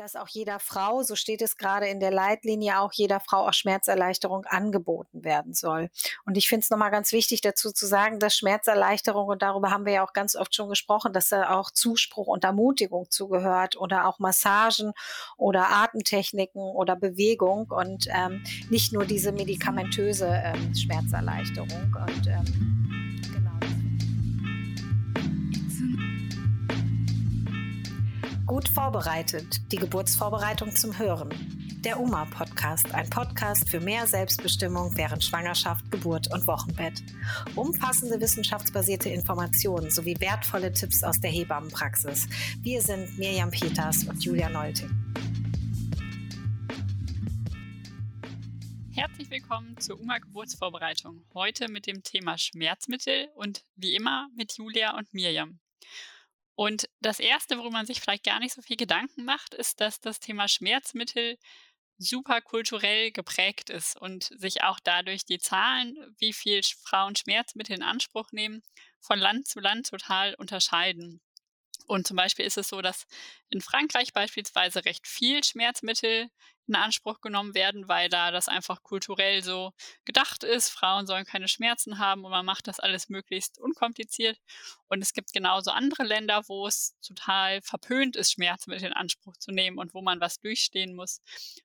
dass auch jeder Frau, so steht es gerade in der Leitlinie, auch jeder Frau auch Schmerzerleichterung angeboten werden soll. Und ich finde es nochmal ganz wichtig dazu zu sagen, dass Schmerzerleichterung, und darüber haben wir ja auch ganz oft schon gesprochen, dass da auch Zuspruch und Ermutigung zugehört oder auch Massagen oder Atemtechniken oder Bewegung und ähm, nicht nur diese medikamentöse ähm, Schmerzerleichterung. Und ähm, Gut vorbereitet, die Geburtsvorbereitung zum Hören. Der UMA Podcast, ein Podcast für mehr Selbstbestimmung während Schwangerschaft, Geburt und Wochenbett. Umfassende wissenschaftsbasierte Informationen sowie wertvolle Tipps aus der Hebammenpraxis. Wir sind Mirjam Peters und Julia Nolting. Herzlich willkommen zur UMA Geburtsvorbereitung. Heute mit dem Thema Schmerzmittel und wie immer mit Julia und Mirjam. Und das Erste, worüber man sich vielleicht gar nicht so viel Gedanken macht, ist, dass das Thema Schmerzmittel super kulturell geprägt ist und sich auch dadurch die Zahlen, wie viel Frauen Schmerzmittel in Anspruch nehmen, von Land zu Land total unterscheiden. Und zum Beispiel ist es so, dass in Frankreich beispielsweise recht viel Schmerzmittel in Anspruch genommen werden, weil da das einfach kulturell so gedacht ist. Frauen sollen keine Schmerzen haben und man macht das alles möglichst unkompliziert. Und es gibt genauso andere Länder, wo es total verpönt ist, Schmerzmittel in Anspruch zu nehmen und wo man was durchstehen muss.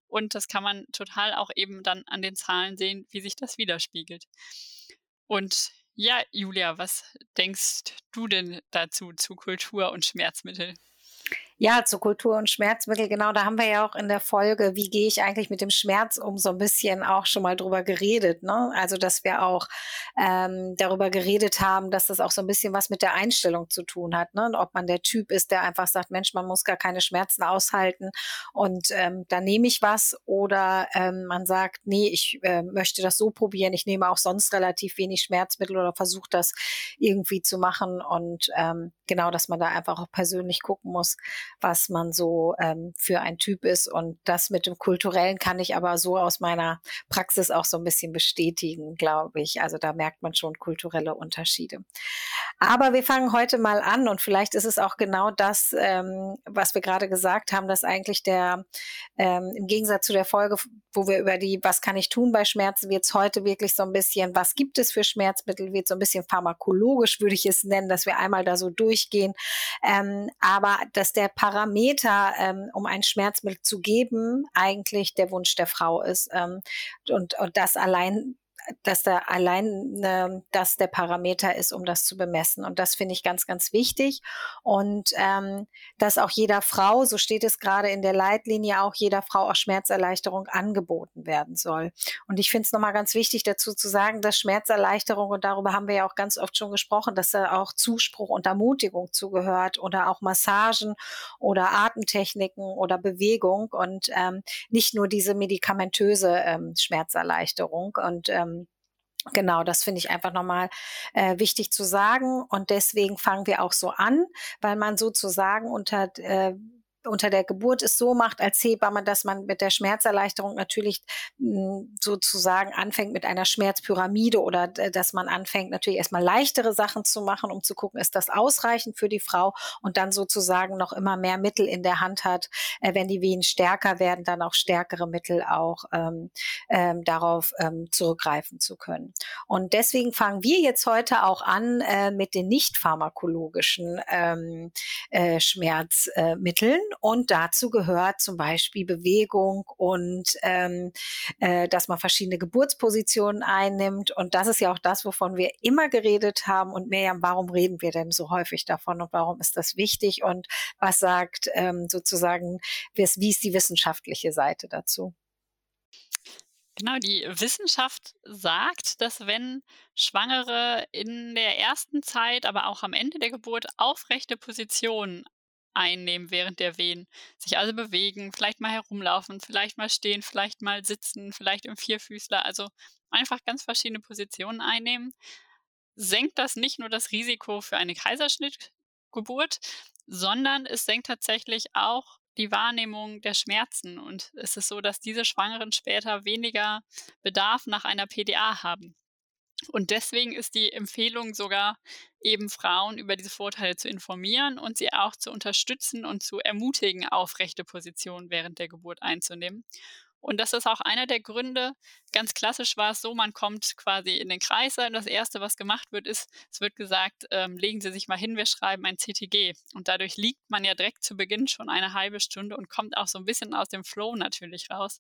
Und das kann man total auch eben dann an den Zahlen sehen, wie sich das widerspiegelt. Und ja, Julia, was denkst du denn dazu zu Kultur und Schmerzmittel? Ja, zu Kultur und Schmerzmittel, genau, da haben wir ja auch in der Folge, wie gehe ich eigentlich mit dem Schmerz um, so ein bisschen auch schon mal drüber geredet. Ne? Also, dass wir auch ähm, darüber geredet haben, dass das auch so ein bisschen was mit der Einstellung zu tun hat. Ne? ob man der Typ ist, der einfach sagt, Mensch, man muss gar keine Schmerzen aushalten und ähm, da nehme ich was. Oder ähm, man sagt, nee, ich äh, möchte das so probieren, ich nehme auch sonst relativ wenig Schmerzmittel oder versuche das irgendwie zu machen. Und ähm, genau, dass man da einfach auch persönlich gucken muss, was man so ähm, für ein Typ ist. Und das mit dem Kulturellen kann ich aber so aus meiner Praxis auch so ein bisschen bestätigen, glaube ich. Also da merkt man schon kulturelle Unterschiede. Aber wir fangen heute mal an und vielleicht ist es auch genau das, ähm, was wir gerade gesagt haben, dass eigentlich der, ähm, im Gegensatz zu der Folge, wo wir über die, was kann ich tun bei Schmerzen, wird es heute wirklich so ein bisschen, was gibt es für Schmerzmittel, wird so ein bisschen pharmakologisch, würde ich es nennen, dass wir einmal da so durchgehen. Ähm, aber dass der Parameter, ähm, um ein Schmerzmittel zu geben, eigentlich der Wunsch der Frau ist. Ähm, und, und das allein dass da allein äh, das der Parameter ist, um das zu bemessen. Und das finde ich ganz, ganz wichtig. Und ähm, dass auch jeder Frau, so steht es gerade in der Leitlinie, auch jeder Frau auch Schmerzerleichterung angeboten werden soll. Und ich finde es nochmal ganz wichtig dazu zu sagen, dass Schmerzerleichterung, und darüber haben wir ja auch ganz oft schon gesprochen, dass da auch Zuspruch und Ermutigung zugehört oder auch Massagen oder Atemtechniken oder Bewegung und ähm, nicht nur diese medikamentöse ähm, Schmerzerleichterung. Und ähm, Genau, das finde ich einfach nochmal äh, wichtig zu sagen. Und deswegen fangen wir auch so an, weil man sozusagen unter äh, unter der Geburt es so macht als Hebamme, dass man mit der Schmerzerleichterung natürlich hm, sozusagen anfängt mit einer Schmerzpyramide oder dass man anfängt natürlich erstmal leichtere Sachen zu machen, um zu gucken, ist das ausreichend für die Frau und dann sozusagen noch immer mehr Mittel in der Hand hat, äh, wenn die Wehen stärker werden, dann auch stärkere Mittel auch ähm, ähm, darauf ähm, zurückgreifen zu können. Und deswegen fangen wir jetzt heute auch an äh, mit den nicht pharmakologischen ähm, äh, Schmerzmitteln und dazu gehört zum Beispiel Bewegung und ähm, äh, dass man verschiedene Geburtspositionen einnimmt. Und das ist ja auch das, wovon wir immer geredet haben. Und Miriam, warum reden wir denn so häufig davon und warum ist das wichtig? Und was sagt ähm, sozusagen, wie ist, die wissenschaftliche Seite dazu? Genau, die Wissenschaft sagt, dass wenn Schwangere in der ersten Zeit, aber auch am Ende der Geburt aufrechte Positionen einnehmen während der Wehen. Sich also bewegen, vielleicht mal herumlaufen, vielleicht mal stehen, vielleicht mal sitzen, vielleicht im Vierfüßler. Also einfach ganz verschiedene Positionen einnehmen. Senkt das nicht nur das Risiko für eine Kaiserschnittgeburt, sondern es senkt tatsächlich auch die Wahrnehmung der Schmerzen. Und es ist so, dass diese Schwangeren später weniger Bedarf nach einer PDA haben. Und deswegen ist die Empfehlung sogar, eben Frauen über diese Vorteile zu informieren und sie auch zu unterstützen und zu ermutigen, aufrechte Positionen während der Geburt einzunehmen. Und das ist auch einer der Gründe. Ganz klassisch war es so, man kommt quasi in den Kreißsaal und das Erste, was gemacht wird, ist, es wird gesagt, ähm, legen Sie sich mal hin, wir schreiben ein CTG. Und dadurch liegt man ja direkt zu Beginn schon eine halbe Stunde und kommt auch so ein bisschen aus dem Flow natürlich raus.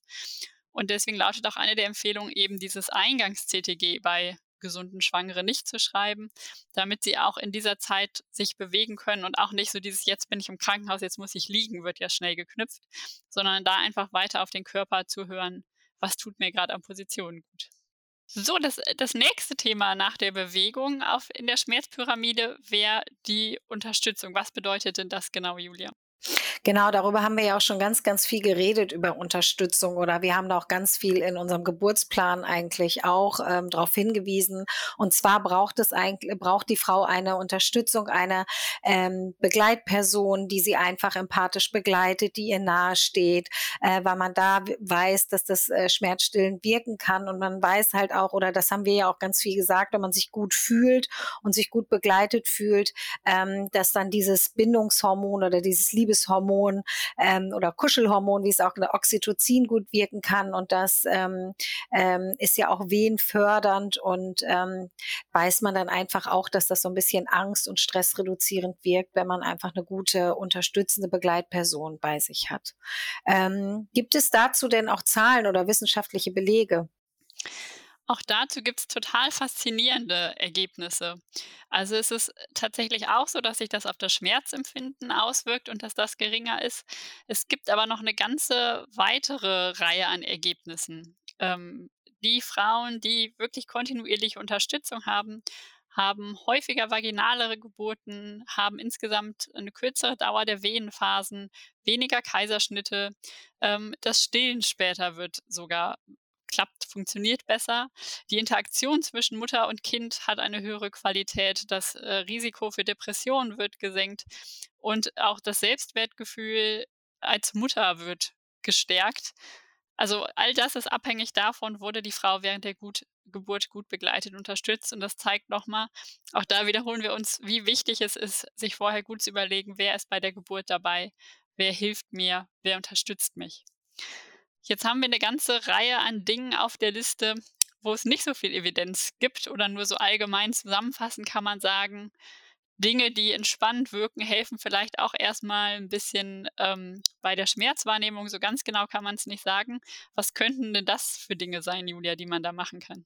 Und deswegen lautet auch eine der Empfehlungen eben dieses Eingangs-CTG bei gesunden Schwangere nicht zu schreiben, damit sie auch in dieser Zeit sich bewegen können und auch nicht so dieses jetzt bin ich im Krankenhaus, jetzt muss ich liegen, wird ja schnell geknüpft, sondern da einfach weiter auf den Körper zu hören, was tut mir gerade an Positionen gut. So, das, das nächste Thema nach der Bewegung auf, in der Schmerzpyramide wäre die Unterstützung. Was bedeutet denn das genau, Julia? Genau, darüber haben wir ja auch schon ganz, ganz viel geredet über Unterstützung oder wir haben da auch ganz viel in unserem Geburtsplan eigentlich auch ähm, darauf hingewiesen. Und zwar braucht es eigentlich, braucht die Frau eine Unterstützung, eine ähm, Begleitperson, die sie einfach empathisch begleitet, die ihr nahe steht, äh, weil man da weiß, dass das äh, schmerzstillend wirken kann und man weiß halt auch, oder das haben wir ja auch ganz viel gesagt, wenn man sich gut fühlt und sich gut begleitet fühlt, ähm, dass dann dieses Bindungshormon oder dieses Liebeshormon ähm, oder Kuschelhormon, wie es auch in der Oxytocin gut wirken kann. Und das ähm, ähm, ist ja auch wehenfördernd und ähm, weiß man dann einfach auch, dass das so ein bisschen Angst und Stress reduzierend wirkt, wenn man einfach eine gute unterstützende Begleitperson bei sich hat. Ähm, gibt es dazu denn auch Zahlen oder wissenschaftliche Belege? Auch dazu gibt es total faszinierende Ergebnisse. Also es ist tatsächlich auch so, dass sich das auf das Schmerzempfinden auswirkt und dass das geringer ist. Es gibt aber noch eine ganze weitere Reihe an Ergebnissen. Ähm, die Frauen, die wirklich kontinuierlich Unterstützung haben, haben häufiger vaginalere Geburten, haben insgesamt eine kürzere Dauer der Wehenphasen, weniger Kaiserschnitte. Ähm, das Stillen später wird sogar klappt, funktioniert besser. Die Interaktion zwischen Mutter und Kind hat eine höhere Qualität. Das äh, Risiko für Depressionen wird gesenkt und auch das Selbstwertgefühl als Mutter wird gestärkt. Also all das ist abhängig davon, wurde die Frau während der gut, Geburt gut begleitet, unterstützt. Und das zeigt nochmal, auch da wiederholen wir uns, wie wichtig es ist, sich vorher gut zu überlegen, wer ist bei der Geburt dabei, wer hilft mir, wer unterstützt mich. Jetzt haben wir eine ganze Reihe an Dingen auf der Liste, wo es nicht so viel Evidenz gibt oder nur so allgemein zusammenfassend kann man sagen, Dinge, die entspannend wirken, helfen vielleicht auch erstmal ein bisschen ähm, bei der Schmerzwahrnehmung. So ganz genau kann man es nicht sagen. Was könnten denn das für Dinge sein, Julia, die man da machen kann?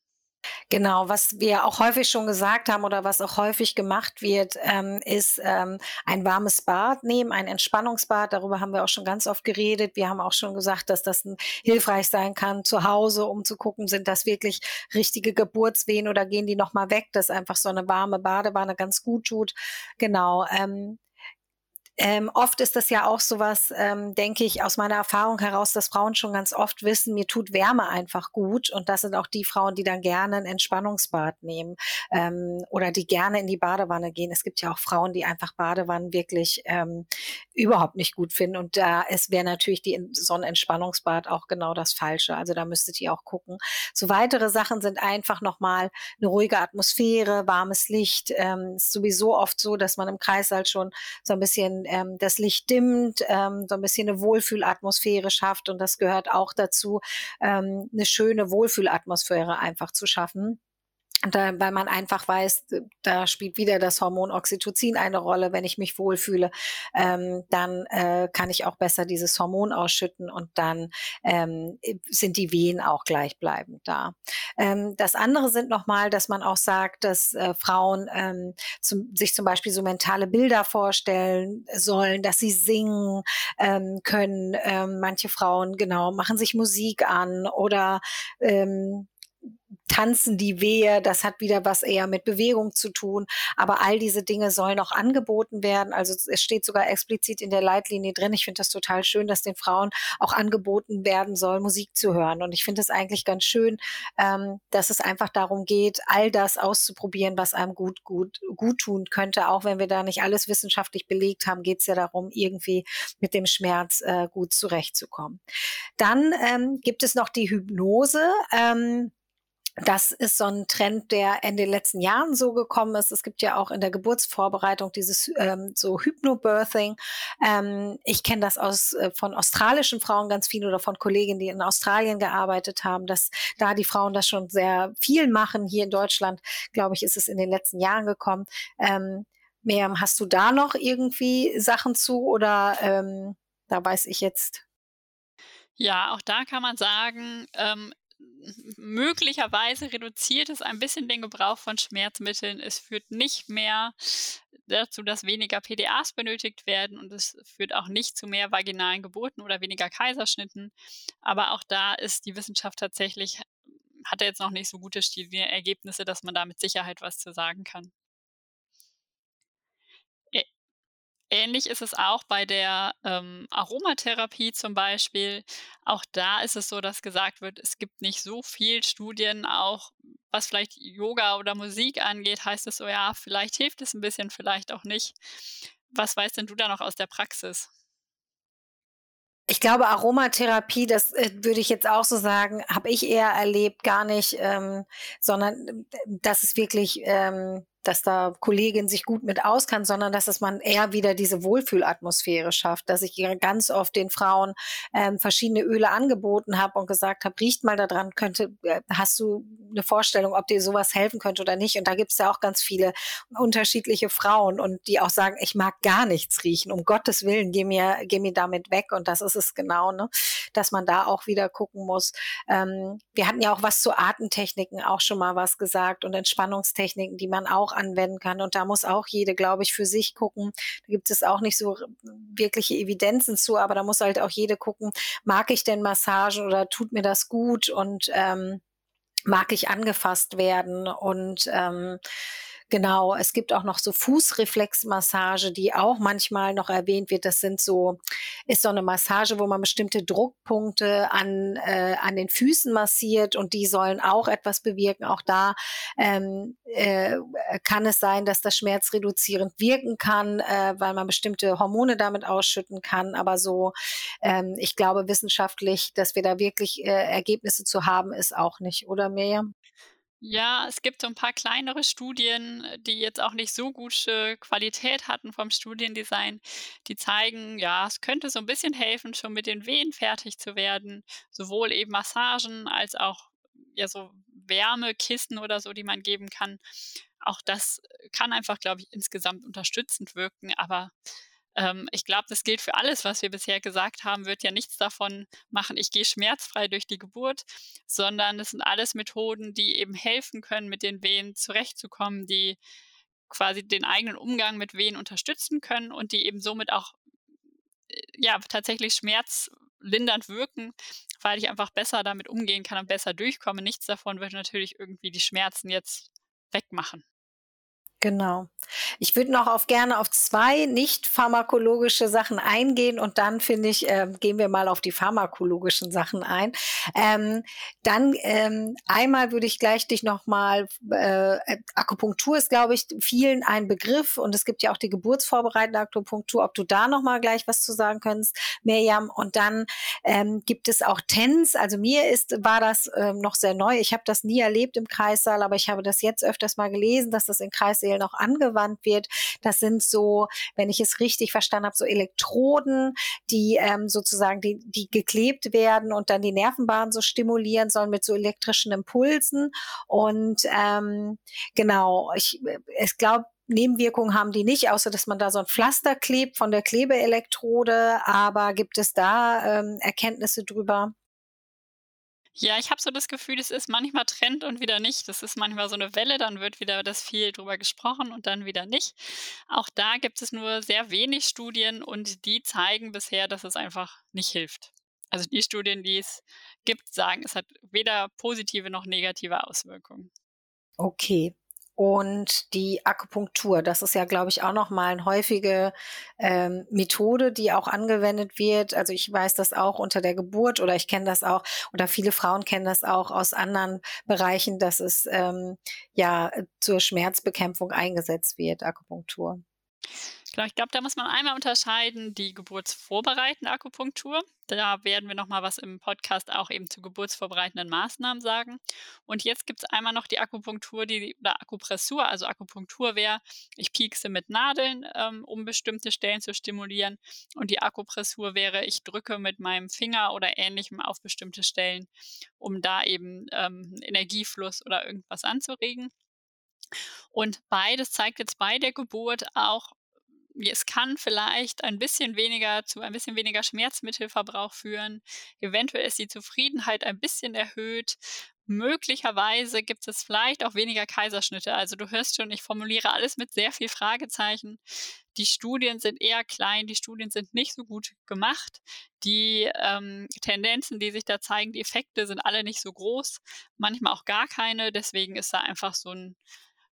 Genau, was wir auch häufig schon gesagt haben oder was auch häufig gemacht wird, ähm, ist ähm, ein warmes Bad nehmen, ein Entspannungsbad. Darüber haben wir auch schon ganz oft geredet. Wir haben auch schon gesagt, dass das hilfreich sein kann zu Hause, um zu gucken, sind das wirklich richtige Geburtswehen oder gehen die nochmal weg, dass einfach so eine warme Badewanne ganz gut tut. Genau. Ähm, ähm, oft ist das ja auch sowas, ähm, denke ich, aus meiner Erfahrung heraus, dass Frauen schon ganz oft wissen, mir tut Wärme einfach gut. Und das sind auch die Frauen, die dann gerne ein Entspannungsbad nehmen ähm, oder die gerne in die Badewanne gehen. Es gibt ja auch Frauen, die einfach Badewannen wirklich ähm, überhaupt nicht gut finden. Und da es wäre natürlich die, so ein Entspannungsbad auch genau das Falsche. Also da müsstet ihr auch gucken. So weitere Sachen sind einfach nochmal eine ruhige Atmosphäre, warmes Licht. Ähm, ist sowieso oft so, dass man im Kreis halt schon so ein bisschen ähm, das Licht dimmt, ähm, so ein bisschen eine Wohlfühlatmosphäre schafft. Und das gehört auch dazu, ähm, eine schöne Wohlfühlatmosphäre einfach zu schaffen. Da, weil man einfach weiß, da spielt wieder das Hormon Oxytocin eine Rolle. Wenn ich mich wohlfühle, ähm, dann äh, kann ich auch besser dieses Hormon ausschütten und dann ähm, sind die Wehen auch gleichbleibend da. Ähm, das andere sind nochmal, dass man auch sagt, dass äh, Frauen ähm, zum, sich zum Beispiel so mentale Bilder vorstellen sollen, dass sie singen ähm, können. Ähm, manche Frauen genau machen sich Musik an oder ähm, tanzen die Wehe, das hat wieder was eher mit Bewegung zu tun. Aber all diese Dinge sollen auch angeboten werden. Also es steht sogar explizit in der Leitlinie drin. Ich finde das total schön, dass den Frauen auch angeboten werden soll, Musik zu hören. Und ich finde es eigentlich ganz schön, ähm, dass es einfach darum geht, all das auszuprobieren, was einem gut, gut, gut tun könnte. Auch wenn wir da nicht alles wissenschaftlich belegt haben, geht es ja darum, irgendwie mit dem Schmerz äh, gut zurechtzukommen. Dann ähm, gibt es noch die Hypnose. Ähm, das ist so ein Trend, der in den letzten Jahren so gekommen ist. Es gibt ja auch in der Geburtsvorbereitung dieses ähm, so Hypnobirthing. Ähm, ich kenne das aus äh, von australischen Frauen ganz viel oder von Kolleginnen, die in Australien gearbeitet haben, dass da die Frauen das schon sehr viel machen. Hier in Deutschland, glaube ich, ist es in den letzten Jahren gekommen. Ähm, Miriam, hast du da noch irgendwie Sachen zu oder ähm, da weiß ich jetzt ja, auch da kann man sagen, ähm, möglicherweise reduziert es ein bisschen den Gebrauch von Schmerzmitteln. Es führt nicht mehr dazu, dass weniger PDAs benötigt werden und es führt auch nicht zu mehr vaginalen Geburten oder weniger Kaiserschnitten. Aber auch da ist die Wissenschaft tatsächlich, hat er jetzt noch nicht so gute Studienergebnisse, dass man da mit Sicherheit was zu sagen kann. Ähnlich ist es auch bei der ähm, Aromatherapie zum Beispiel. Auch da ist es so, dass gesagt wird, es gibt nicht so viel Studien, auch was vielleicht Yoga oder Musik angeht, heißt es so, ja, vielleicht hilft es ein bisschen, vielleicht auch nicht. Was weißt denn du da noch aus der Praxis? Ich glaube, Aromatherapie, das äh, würde ich jetzt auch so sagen, habe ich eher erlebt, gar nicht, ähm, sondern äh, dass es wirklich ähm, dass da Kollegin sich gut mit auskannt, sondern dass es man eher wieder diese Wohlfühlatmosphäre schafft, dass ich ganz oft den Frauen ähm, verschiedene Öle angeboten habe und gesagt habe, riecht mal daran, könnte, äh, hast du eine Vorstellung, ob dir sowas helfen könnte oder nicht? Und da gibt es ja auch ganz viele unterschiedliche Frauen und die auch sagen, ich mag gar nichts riechen, um Gottes Willen, geh mir, geh mir damit weg. Und das ist es genau, ne? dass man da auch wieder gucken muss. Ähm, wir hatten ja auch was zu Atemtechniken auch schon mal was gesagt und Entspannungstechniken, die man auch anwenden kann. Und da muss auch jede, glaube ich, für sich gucken. Da gibt es auch nicht so wirkliche Evidenzen zu, aber da muss halt auch jede gucken, mag ich denn Massagen oder tut mir das gut und ähm, mag ich angefasst werden und ähm, Genau, es gibt auch noch so Fußreflexmassage, die auch manchmal noch erwähnt wird. Das sind so, ist so eine Massage, wo man bestimmte Druckpunkte an, äh, an den Füßen massiert und die sollen auch etwas bewirken. Auch da ähm, äh, kann es sein, dass das schmerzreduzierend wirken kann, äh, weil man bestimmte Hormone damit ausschütten kann. Aber so, ähm, ich glaube wissenschaftlich, dass wir da wirklich äh, Ergebnisse zu haben, ist auch nicht, oder Miriam? Ja, es gibt so ein paar kleinere Studien, die jetzt auch nicht so gute Qualität hatten vom Studiendesign. Die zeigen, ja, es könnte so ein bisschen helfen, schon mit den Wehen fertig zu werden. Sowohl eben Massagen als auch, ja, so Wärmekissen oder so, die man geben kann. Auch das kann einfach, glaube ich, insgesamt unterstützend wirken, aber ähm, ich glaube, das gilt für alles, was wir bisher gesagt haben, wird ja nichts davon machen, ich gehe schmerzfrei durch die Geburt, sondern es sind alles Methoden, die eben helfen können, mit den Wehen zurechtzukommen, die quasi den eigenen Umgang mit Wehen unterstützen können und die eben somit auch äh, ja tatsächlich schmerzlindernd wirken, weil ich einfach besser damit umgehen kann und besser durchkomme. Nichts davon wird natürlich irgendwie die Schmerzen jetzt wegmachen. Genau. Ich würde noch auf gerne auf zwei nicht pharmakologische Sachen eingehen und dann finde ich, äh, gehen wir mal auf die pharmakologischen Sachen ein. Ähm, dann ähm, einmal würde ich gleich dich noch mal äh, Akupunktur ist, glaube ich, vielen ein Begriff und es gibt ja auch die geburtsvorbereitende Akupunktur. Ob du da noch mal gleich was zu sagen könntest, Mirjam. Und dann ähm, gibt es auch TENS. Also mir ist war das ähm, noch sehr neu. Ich habe das nie erlebt im Kreissaal, aber ich habe das jetzt öfters mal gelesen, dass das in Kreissälen Seelen auch angewandt wird. Das sind so, wenn ich es richtig verstanden habe, so Elektroden, die ähm, sozusagen die, die geklebt werden und dann die Nervenbahn so stimulieren sollen mit so elektrischen Impulsen. Und ähm, genau, ich, ich glaube, Nebenwirkungen haben die nicht, außer dass man da so ein Pflaster klebt von der Klebeelektrode. Aber gibt es da ähm, Erkenntnisse drüber? Ja, ich habe so das Gefühl, es ist manchmal Trend und wieder nicht. Das ist manchmal so eine Welle, dann wird wieder das viel drüber gesprochen und dann wieder nicht. Auch da gibt es nur sehr wenig Studien und die zeigen bisher, dass es einfach nicht hilft. Also die Studien, die es gibt, sagen, es hat weder positive noch negative Auswirkungen. Okay und die Akupunktur. Das ist ja, glaube ich, auch noch mal eine häufige ähm, Methode, die auch angewendet wird. Also ich weiß das auch unter der Geburt oder ich kenne das auch oder viele Frauen kennen das auch aus anderen Bereichen, dass es ähm, ja zur Schmerzbekämpfung eingesetzt wird, Akupunktur. Genau, ich glaube, da muss man einmal unterscheiden die geburtsvorbereitende Akupunktur. Da werden wir nochmal was im Podcast auch eben zu geburtsvorbereitenden Maßnahmen sagen. Und jetzt gibt es einmal noch die Akupunktur, die oder Akupressur. Also Akupunktur wäre, ich piekse mit Nadeln, ähm, um bestimmte Stellen zu stimulieren. Und die Akupressur wäre, ich drücke mit meinem Finger oder ähnlichem auf bestimmte Stellen, um da eben ähm, Energiefluss oder irgendwas anzuregen. Und beides zeigt jetzt bei der Geburt auch, es kann vielleicht ein bisschen weniger zu ein bisschen weniger Schmerzmittelverbrauch führen. Eventuell ist die Zufriedenheit ein bisschen erhöht. Möglicherweise gibt es vielleicht auch weniger Kaiserschnitte. Also du hörst schon, ich formuliere alles mit sehr viel Fragezeichen. Die Studien sind eher klein, die Studien sind nicht so gut gemacht. Die ähm, Tendenzen, die sich da zeigen, die Effekte sind alle nicht so groß, manchmal auch gar keine. Deswegen ist da einfach so ein,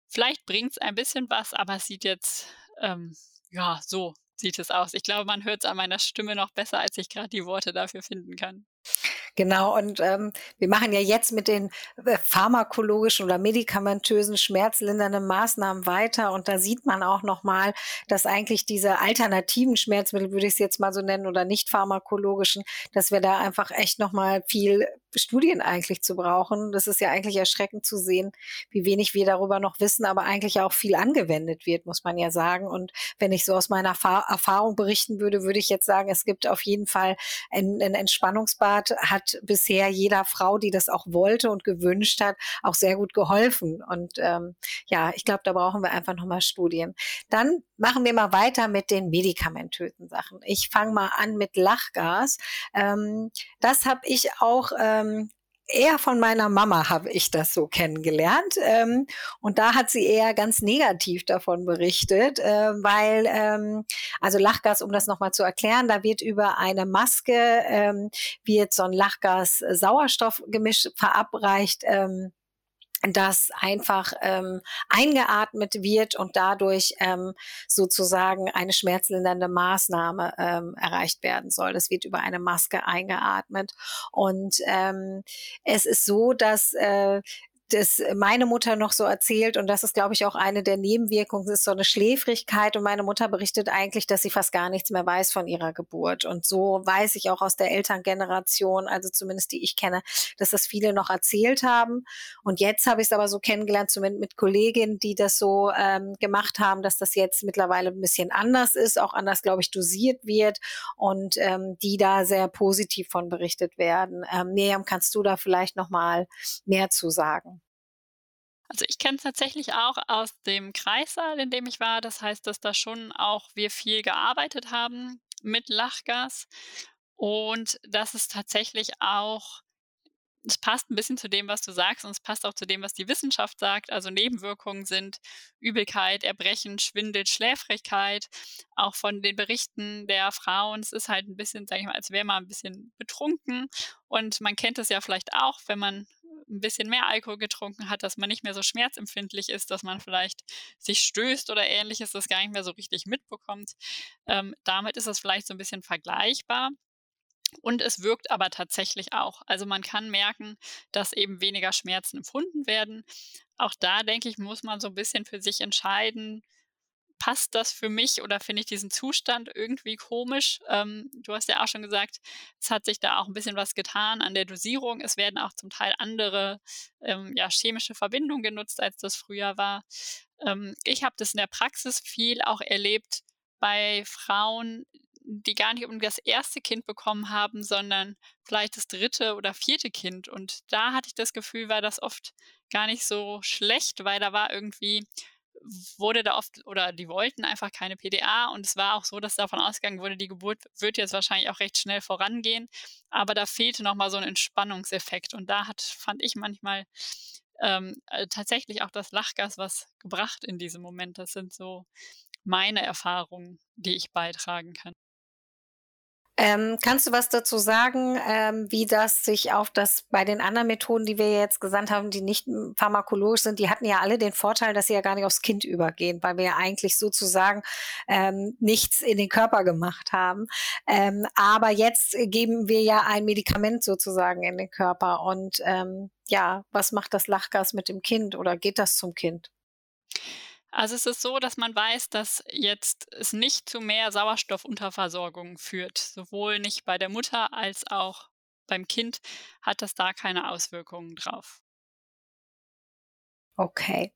vielleicht bringt es ein bisschen was, aber es sieht jetzt ähm, ja, so sieht es aus. Ich glaube, man hört es an meiner Stimme noch besser, als ich gerade die Worte dafür finden kann. Genau, und ähm, wir machen ja jetzt mit den äh, pharmakologischen oder medikamentösen schmerzlindernden Maßnahmen weiter. Und da sieht man auch nochmal, dass eigentlich diese alternativen Schmerzmittel, würde ich es jetzt mal so nennen, oder nicht pharmakologischen, dass wir da einfach echt nochmal viel Studien eigentlich zu brauchen. Das ist ja eigentlich erschreckend zu sehen, wie wenig wir darüber noch wissen, aber eigentlich auch viel angewendet wird, muss man ja sagen. Und wenn ich so aus meiner Erfahrung berichten würde, würde ich jetzt sagen, es gibt auf jeden Fall ein, ein Entspannungsbad, hat bisher jeder Frau, die das auch wollte und gewünscht hat, auch sehr gut geholfen. Und ähm, ja, ich glaube, da brauchen wir einfach nochmal Studien. Dann machen wir mal weiter mit den medikamentösen Sachen. Ich fange mal an mit Lachgas. Ähm, das habe ich auch ähm, eher von meiner Mama habe ich das so kennengelernt. Ähm, und da hat sie eher ganz negativ davon berichtet, äh, weil, ähm, also Lachgas, um das nochmal zu erklären, da wird über eine Maske, ähm, wird so ein Lachgas-Sauerstoffgemisch verabreicht. Ähm, das einfach ähm, eingeatmet wird und dadurch ähm, sozusagen eine schmerzlindernde Maßnahme ähm, erreicht werden soll. Das wird über eine Maske eingeatmet. Und ähm, es ist so, dass äh, das meine Mutter noch so erzählt. Und das ist, glaube ich, auch eine der Nebenwirkungen, ist so eine Schläfrigkeit. Und meine Mutter berichtet eigentlich, dass sie fast gar nichts mehr weiß von ihrer Geburt. Und so weiß ich auch aus der Elterngeneration, also zumindest die ich kenne, dass das viele noch erzählt haben. Und jetzt habe ich es aber so kennengelernt, zumindest mit Kolleginnen, die das so ähm, gemacht haben, dass das jetzt mittlerweile ein bisschen anders ist, auch anders, glaube ich, dosiert wird und ähm, die da sehr positiv von berichtet werden. Ähm, Miriam, kannst du da vielleicht noch mal mehr zu sagen? Also ich kenne es tatsächlich auch aus dem Kreissaal, in dem ich war. Das heißt, dass da schon auch wir viel gearbeitet haben mit Lachgas und dass es tatsächlich auch es passt ein bisschen zu dem, was du sagst und es passt auch zu dem, was die Wissenschaft sagt. Also Nebenwirkungen sind Übelkeit, Erbrechen, Schwindel, Schläfrigkeit. Auch von den Berichten der Frauen, es ist halt ein bisschen, sage ich mal, als wäre man ein bisschen betrunken. Und man kennt es ja vielleicht auch, wenn man ein bisschen mehr Alkohol getrunken hat, dass man nicht mehr so schmerzempfindlich ist, dass man vielleicht sich stößt oder ähnliches, das gar nicht mehr so richtig mitbekommt. Ähm, damit ist es vielleicht so ein bisschen vergleichbar. Und es wirkt aber tatsächlich auch. Also man kann merken, dass eben weniger Schmerzen empfunden werden. Auch da, denke ich, muss man so ein bisschen für sich entscheiden, passt das für mich oder finde ich diesen Zustand irgendwie komisch? Ähm, du hast ja auch schon gesagt, es hat sich da auch ein bisschen was getan an der Dosierung. Es werden auch zum Teil andere ähm, ja, chemische Verbindungen genutzt, als das früher war. Ähm, ich habe das in der Praxis viel auch erlebt bei Frauen, die gar nicht um das erste Kind bekommen haben, sondern vielleicht das dritte oder vierte Kind. Und da hatte ich das Gefühl, war das oft gar nicht so schlecht, weil da war irgendwie wurde da oft oder die wollten einfach keine PDA und es war auch so, dass davon ausgegangen wurde, die Geburt wird jetzt wahrscheinlich auch recht schnell vorangehen, aber da fehlte nochmal so ein Entspannungseffekt und da hat, fand ich manchmal ähm, äh, tatsächlich auch das Lachgas was gebracht in diesem Moment. Das sind so meine Erfahrungen, die ich beitragen kann. Ähm, kannst du was dazu sagen, ähm, wie das sich auf das bei den anderen Methoden, die wir jetzt gesandt haben, die nicht pharmakologisch sind, die hatten ja alle den Vorteil, dass sie ja gar nicht aufs Kind übergehen, weil wir ja eigentlich sozusagen ähm, nichts in den Körper gemacht haben. Ähm, aber jetzt geben wir ja ein Medikament sozusagen in den Körper. Und ähm, ja, was macht das Lachgas mit dem Kind oder geht das zum Kind? Also es ist so, dass man weiß, dass jetzt es nicht zu mehr Sauerstoffunterversorgung führt. Sowohl nicht bei der Mutter als auch beim Kind hat das da keine Auswirkungen drauf. Okay.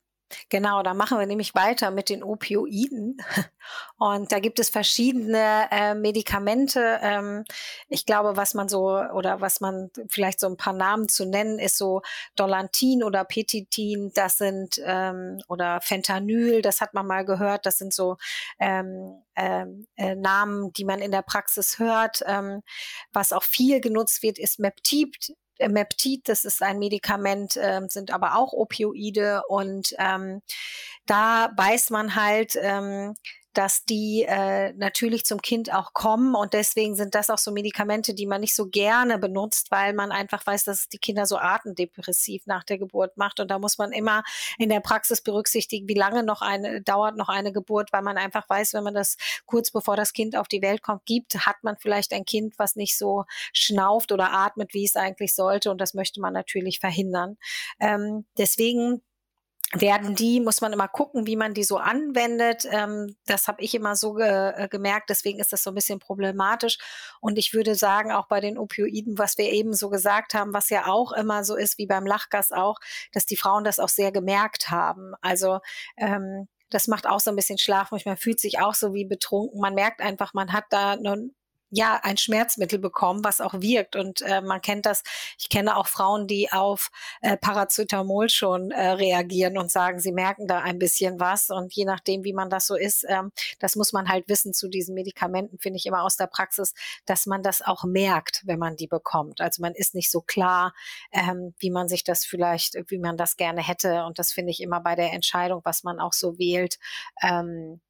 Genau, da machen wir nämlich weiter mit den Opioiden. Und da gibt es verschiedene äh, Medikamente. Ähm, ich glaube, was man so oder was man vielleicht so ein paar Namen zu nennen ist so Dolantin oder Petitin. Das sind ähm, oder Fentanyl. Das hat man mal gehört. Das sind so ähm, ähm äh, Namen, die man in der Praxis hört. Ähm, was auch viel genutzt wird, ist Meptid. Meptid, das ist ein Medikament, äh, sind aber auch Opioide und ähm, da weiß man halt, ähm, dass die äh, natürlich zum Kind auch kommen und deswegen sind das auch so Medikamente, die man nicht so gerne benutzt, weil man einfach weiß, dass die Kinder so artendepressiv nach der Geburt macht und da muss man immer in der Praxis berücksichtigen, wie lange noch eine dauert noch eine Geburt, weil man einfach weiß, wenn man das kurz bevor das Kind auf die Welt kommt gibt, hat man vielleicht ein Kind, was nicht so schnauft oder atmet, wie es eigentlich sollte und das möchte man natürlich verhindern. Ähm, deswegen werden die, muss man immer gucken, wie man die so anwendet. Ähm, das habe ich immer so ge äh, gemerkt, deswegen ist das so ein bisschen problematisch. Und ich würde sagen, auch bei den Opioiden, was wir eben so gesagt haben, was ja auch immer so ist, wie beim Lachgas auch, dass die Frauen das auch sehr gemerkt haben. Also ähm, das macht auch so ein bisschen Schlaf. Man fühlt sich auch so wie betrunken. Man merkt einfach, man hat da eine ja ein Schmerzmittel bekommen, was auch wirkt. Und äh, man kennt das, ich kenne auch Frauen, die auf äh, Paracetamol schon äh, reagieren und sagen, sie merken da ein bisschen was. Und je nachdem, wie man das so ist, ähm, das muss man halt wissen zu diesen Medikamenten, finde ich immer aus der Praxis, dass man das auch merkt, wenn man die bekommt. Also man ist nicht so klar, ähm, wie man sich das vielleicht, wie man das gerne hätte. Und das finde ich immer bei der Entscheidung, was man auch so wählt, ähm,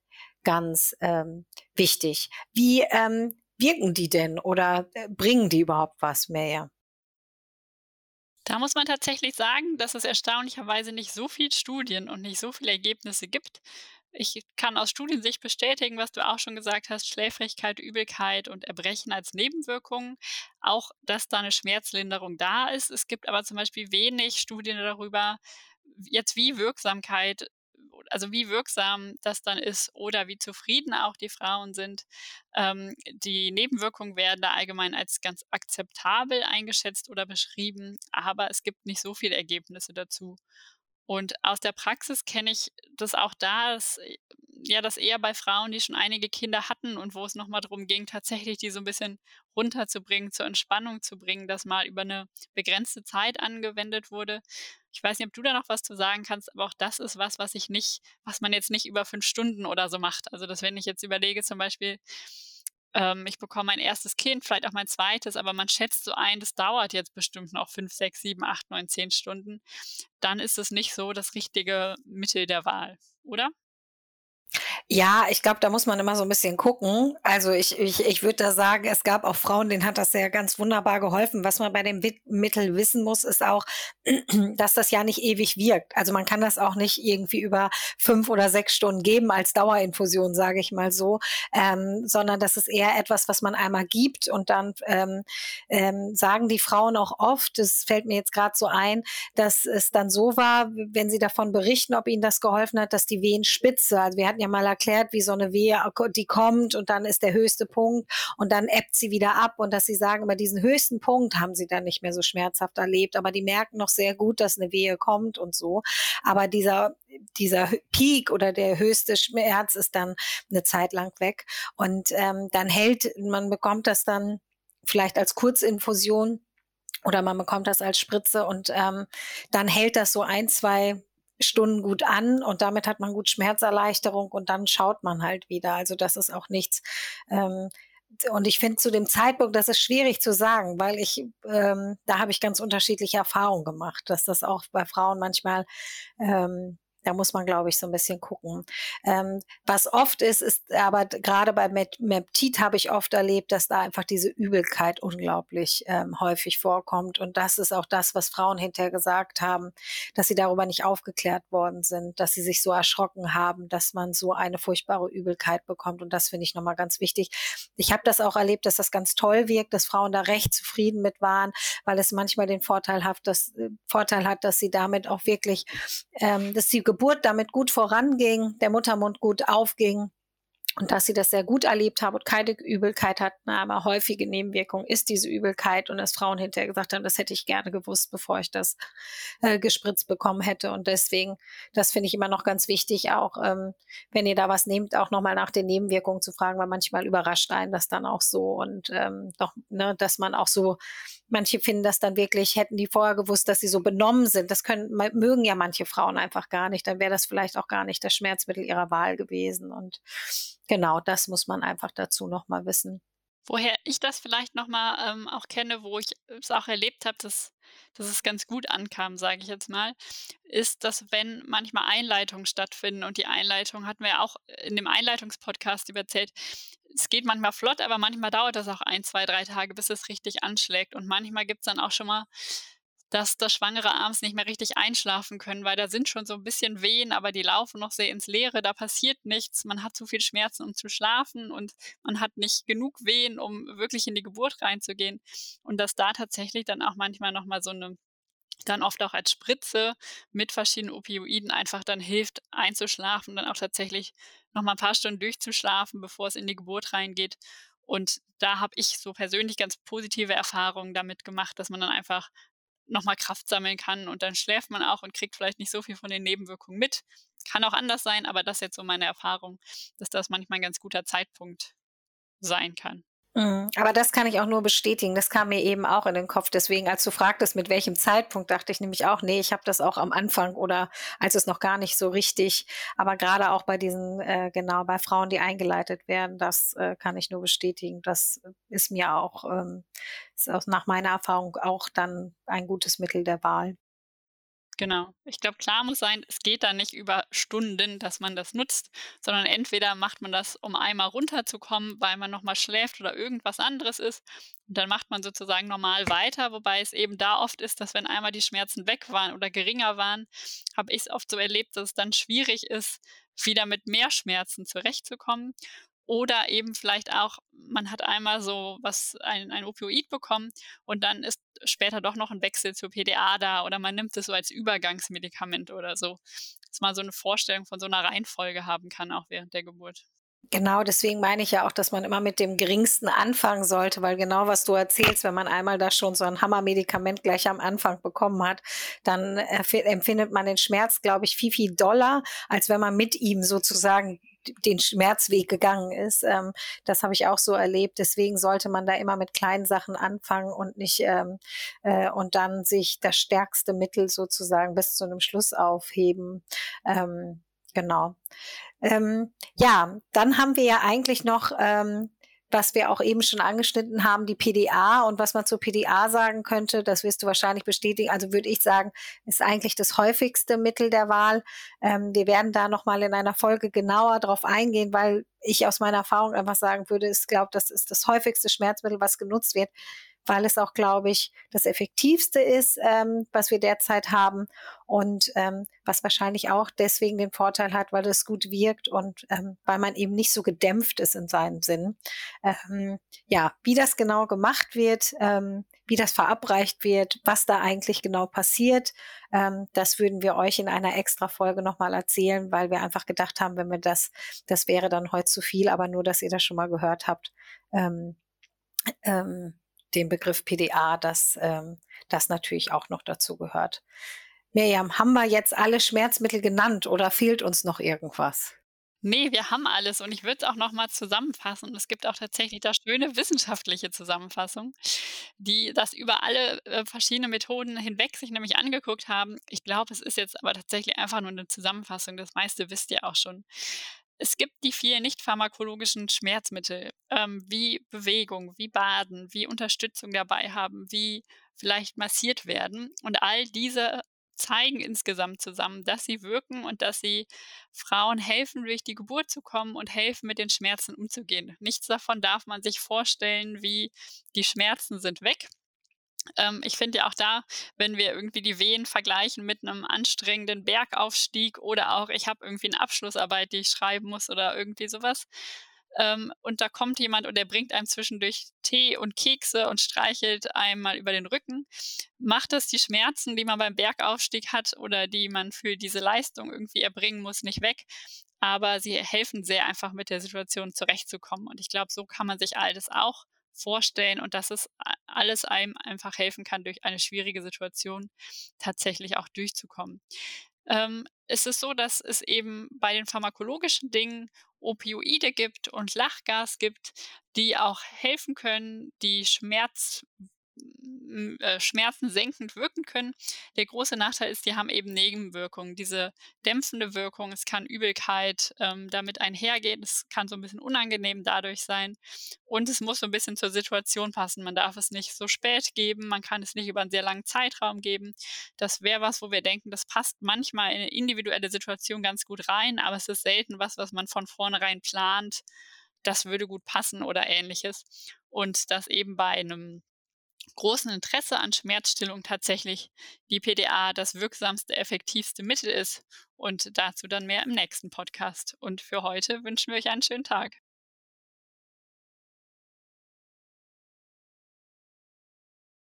ganz ähm, wichtig. Wie ähm, wirken die denn oder äh, bringen die überhaupt was mehr? Da muss man tatsächlich sagen, dass es erstaunlicherweise nicht so viele Studien und nicht so viele Ergebnisse gibt. Ich kann aus Studiensicht bestätigen, was du auch schon gesagt hast, Schläfrigkeit, Übelkeit und Erbrechen als Nebenwirkungen. Auch, dass da eine Schmerzlinderung da ist. Es gibt aber zum Beispiel wenig Studien darüber, jetzt wie Wirksamkeit also wie wirksam das dann ist oder wie zufrieden auch die Frauen sind. Ähm, die Nebenwirkungen werden da allgemein als ganz akzeptabel eingeschätzt oder beschrieben, aber es gibt nicht so viele Ergebnisse dazu. Und aus der Praxis kenne ich das auch da, dass, ja, das eher bei Frauen, die schon einige Kinder hatten und wo es nochmal darum ging, tatsächlich die so ein bisschen runterzubringen, zur Entspannung zu bringen, das mal über eine begrenzte Zeit angewendet wurde. Ich weiß nicht, ob du da noch was zu sagen kannst, aber auch das ist was, was ich nicht, was man jetzt nicht über fünf Stunden oder so macht. Also, dass wenn ich jetzt überlege, zum Beispiel, ähm, ich bekomme mein erstes Kind, vielleicht auch mein zweites, aber man schätzt so ein, das dauert jetzt bestimmt noch fünf, sechs, sieben, acht, neun, zehn Stunden, dann ist es nicht so das richtige Mittel der Wahl, oder? Ja, ich glaube, da muss man immer so ein bisschen gucken. Also ich, ich, ich würde da sagen, es gab auch Frauen, denen hat das ja ganz wunderbar geholfen. Was man bei dem Mittel wissen muss, ist auch, dass das ja nicht ewig wirkt. Also man kann das auch nicht irgendwie über fünf oder sechs Stunden geben als Dauerinfusion, sage ich mal so, ähm, sondern das ist eher etwas, was man einmal gibt und dann ähm, ähm, sagen die Frauen auch oft, das fällt mir jetzt gerade so ein, dass es dann so war, wenn sie davon berichten, ob ihnen das geholfen hat, dass die Wehen spitze, also wir hatten ja mal erklärt, wie so eine Wehe, die kommt und dann ist der höchste Punkt und dann ebbt sie wieder ab und dass sie sagen, über diesen höchsten Punkt haben sie dann nicht mehr so schmerzhaft erlebt, aber die merken noch sehr gut, dass eine Wehe kommt und so. Aber dieser, dieser Peak oder der höchste Schmerz ist dann eine Zeit lang weg und ähm, dann hält, man bekommt das dann vielleicht als Kurzinfusion oder man bekommt das als Spritze und ähm, dann hält das so ein, zwei Stunden gut an und damit hat man gut Schmerzerleichterung und dann schaut man halt wieder. Also das ist auch nichts. Ähm, und ich finde zu dem Zeitpunkt, das ist schwierig zu sagen, weil ich, ähm, da habe ich ganz unterschiedliche Erfahrungen gemacht, dass das auch bei Frauen manchmal ähm, da muss man, glaube ich, so ein bisschen gucken. Ähm, was oft ist, ist aber gerade bei Meptit habe ich oft erlebt, dass da einfach diese Übelkeit unglaublich ähm, häufig vorkommt. Und das ist auch das, was Frauen hinterher gesagt haben, dass sie darüber nicht aufgeklärt worden sind, dass sie sich so erschrocken haben, dass man so eine furchtbare Übelkeit bekommt. Und das finde ich nochmal ganz wichtig. Ich habe das auch erlebt, dass das ganz toll wirkt, dass Frauen da recht zufrieden mit waren, weil es manchmal den Vorteil hat, dass, äh, Vorteil hat, dass sie damit auch wirklich, ähm, dass sie Geburt damit gut voranging, der Muttermund gut aufging und dass sie das sehr gut erlebt haben und keine Übelkeit hatten, aber häufige Nebenwirkung ist diese Übelkeit und dass Frauen hinterher gesagt haben, das hätte ich gerne gewusst, bevor ich das äh, gespritzt bekommen hätte. Und deswegen, das finde ich immer noch ganz wichtig, auch ähm, wenn ihr da was nehmt, auch nochmal nach den Nebenwirkungen zu fragen, weil manchmal überrascht einen das dann auch so und ähm, doch, ne, dass man auch so, manche finden das dann wirklich, hätten die vorher gewusst, dass sie so benommen sind, das können, mögen ja manche Frauen einfach gar nicht, dann wäre das vielleicht auch gar nicht das Schmerzmittel ihrer Wahl gewesen. Und genau, das muss man einfach dazu nochmal wissen. Woher ich das vielleicht nochmal ähm, auch kenne, wo ich es auch erlebt habe, dass, dass es ganz gut ankam, sage ich jetzt mal, ist, dass wenn manchmal Einleitungen stattfinden und die Einleitung hatten wir ja auch in dem Einleitungspodcast überzählt, es geht manchmal flott, aber manchmal dauert das auch ein, zwei, drei Tage, bis es richtig anschlägt. Und manchmal gibt es dann auch schon mal dass das Schwangere abends nicht mehr richtig einschlafen können, weil da sind schon so ein bisschen Wehen, aber die laufen noch sehr ins Leere, da passiert nichts, man hat zu viel Schmerzen, um zu schlafen und man hat nicht genug Wehen, um wirklich in die Geburt reinzugehen. Und dass da tatsächlich dann auch manchmal nochmal so eine dann oft auch als Spritze mit verschiedenen Opioiden einfach dann hilft, einzuschlafen, dann auch tatsächlich nochmal ein paar Stunden durchzuschlafen, bevor es in die Geburt reingeht. Und da habe ich so persönlich ganz positive Erfahrungen damit gemacht, dass man dann einfach nochmal Kraft sammeln kann und dann schläft man auch und kriegt vielleicht nicht so viel von den Nebenwirkungen mit. Kann auch anders sein, aber das ist jetzt so meine Erfahrung, dass das manchmal ein ganz guter Zeitpunkt sein kann. Mhm. Aber das kann ich auch nur bestätigen. Das kam mir eben auch in den Kopf. Deswegen, als du fragtest, mit welchem Zeitpunkt, dachte ich nämlich auch, nee, ich habe das auch am Anfang oder als es noch gar nicht so richtig. Aber gerade auch bei diesen, äh, genau, bei Frauen, die eingeleitet werden, das äh, kann ich nur bestätigen. Das ist mir auch, ähm, ist auch nach meiner Erfahrung auch dann ein gutes Mittel der Wahl. Genau. Ich glaube, klar muss sein, es geht da nicht über Stunden, dass man das nutzt, sondern entweder macht man das, um einmal runterzukommen, weil man nochmal schläft oder irgendwas anderes ist. Und dann macht man sozusagen normal weiter, wobei es eben da oft ist, dass wenn einmal die Schmerzen weg waren oder geringer waren, habe ich es oft so erlebt, dass es dann schwierig ist, wieder mit mehr Schmerzen zurechtzukommen. Oder eben vielleicht auch, man hat einmal so was, ein, ein Opioid bekommen und dann ist später doch noch ein Wechsel zur PDA da oder man nimmt es so als Übergangsmedikament oder so. Dass man so eine Vorstellung von so einer Reihenfolge haben kann, auch während der Geburt. Genau, deswegen meine ich ja auch, dass man immer mit dem Geringsten anfangen sollte, weil genau was du erzählst, wenn man einmal da schon so ein Hammermedikament gleich am Anfang bekommen hat, dann empfindet man den Schmerz, glaube ich, viel, viel doller, als wenn man mit ihm sozusagen den Schmerzweg gegangen ist. Ähm, das habe ich auch so erlebt. Deswegen sollte man da immer mit kleinen Sachen anfangen und nicht ähm, äh, und dann sich das stärkste Mittel sozusagen bis zu einem Schluss aufheben. Ähm, genau. Ähm, ja, dann haben wir ja eigentlich noch ähm, was wir auch eben schon angeschnitten haben, die PDA und was man zur PDA sagen könnte, das wirst du wahrscheinlich bestätigen. Also würde ich sagen, ist eigentlich das häufigste Mittel der Wahl. Ähm, wir werden da nochmal in einer Folge genauer drauf eingehen, weil ich aus meiner Erfahrung einfach sagen würde, ich glaube, das ist das häufigste Schmerzmittel, was genutzt wird weil es auch, glaube ich, das Effektivste ist, ähm, was wir derzeit haben und ähm, was wahrscheinlich auch deswegen den Vorteil hat, weil es gut wirkt und ähm, weil man eben nicht so gedämpft ist in seinem Sinn. Ähm, ja, wie das genau gemacht wird, ähm, wie das verabreicht wird, was da eigentlich genau passiert, ähm, das würden wir euch in einer extra Folge nochmal erzählen, weil wir einfach gedacht haben, wenn wir das, das wäre dann heute zu viel, aber nur, dass ihr das schon mal gehört habt. Ähm, ähm, den Begriff PDA, dass ähm, das natürlich auch noch dazu gehört. Miriam, haben wir jetzt alle Schmerzmittel genannt oder fehlt uns noch irgendwas? Nee, wir haben alles und ich würde es auch noch mal zusammenfassen. Es gibt auch tatsächlich da schöne wissenschaftliche Zusammenfassung, die das über alle äh, verschiedene Methoden hinweg sich nämlich angeguckt haben. Ich glaube, es ist jetzt aber tatsächlich einfach nur eine Zusammenfassung. Das meiste wisst ihr auch schon. Es gibt die vier nicht pharmakologischen Schmerzmittel, ähm, wie Bewegung, wie Baden, wie Unterstützung dabei haben, wie vielleicht massiert werden. Und all diese zeigen insgesamt zusammen, dass sie wirken und dass sie Frauen helfen, durch die Geburt zu kommen und helfen, mit den Schmerzen umzugehen. Nichts davon darf man sich vorstellen, wie die Schmerzen sind weg, ähm, ich finde ja auch da, wenn wir irgendwie die Wehen vergleichen mit einem anstrengenden Bergaufstieg oder auch ich habe irgendwie eine Abschlussarbeit, die ich schreiben muss oder irgendwie sowas, ähm, und da kommt jemand und der bringt einem zwischendurch Tee und Kekse und streichelt einmal über den Rücken, macht das die Schmerzen, die man beim Bergaufstieg hat oder die man für diese Leistung irgendwie erbringen muss, nicht weg. Aber sie helfen sehr einfach mit der Situation zurechtzukommen. Und ich glaube, so kann man sich all das auch vorstellen und dass es alles einem einfach helfen kann, durch eine schwierige Situation tatsächlich auch durchzukommen. Ähm, es ist so, dass es eben bei den pharmakologischen Dingen Opioide gibt und Lachgas gibt, die auch helfen können, die Schmerz Schmerzen senkend wirken können. Der große Nachteil ist, die haben eben Nebenwirkungen, diese dämpfende Wirkung. Es kann Übelkeit ähm, damit einhergehen. Es kann so ein bisschen unangenehm dadurch sein. Und es muss so ein bisschen zur Situation passen. Man darf es nicht so spät geben. Man kann es nicht über einen sehr langen Zeitraum geben. Das wäre was, wo wir denken, das passt manchmal in eine individuelle Situation ganz gut rein, aber es ist selten was, was man von vornherein plant. Das würde gut passen oder ähnliches. Und das eben bei einem großen Interesse an Schmerzstillung tatsächlich die PDA das wirksamste, effektivste Mittel ist. Und dazu dann mehr im nächsten Podcast. Und für heute wünschen wir euch einen schönen Tag.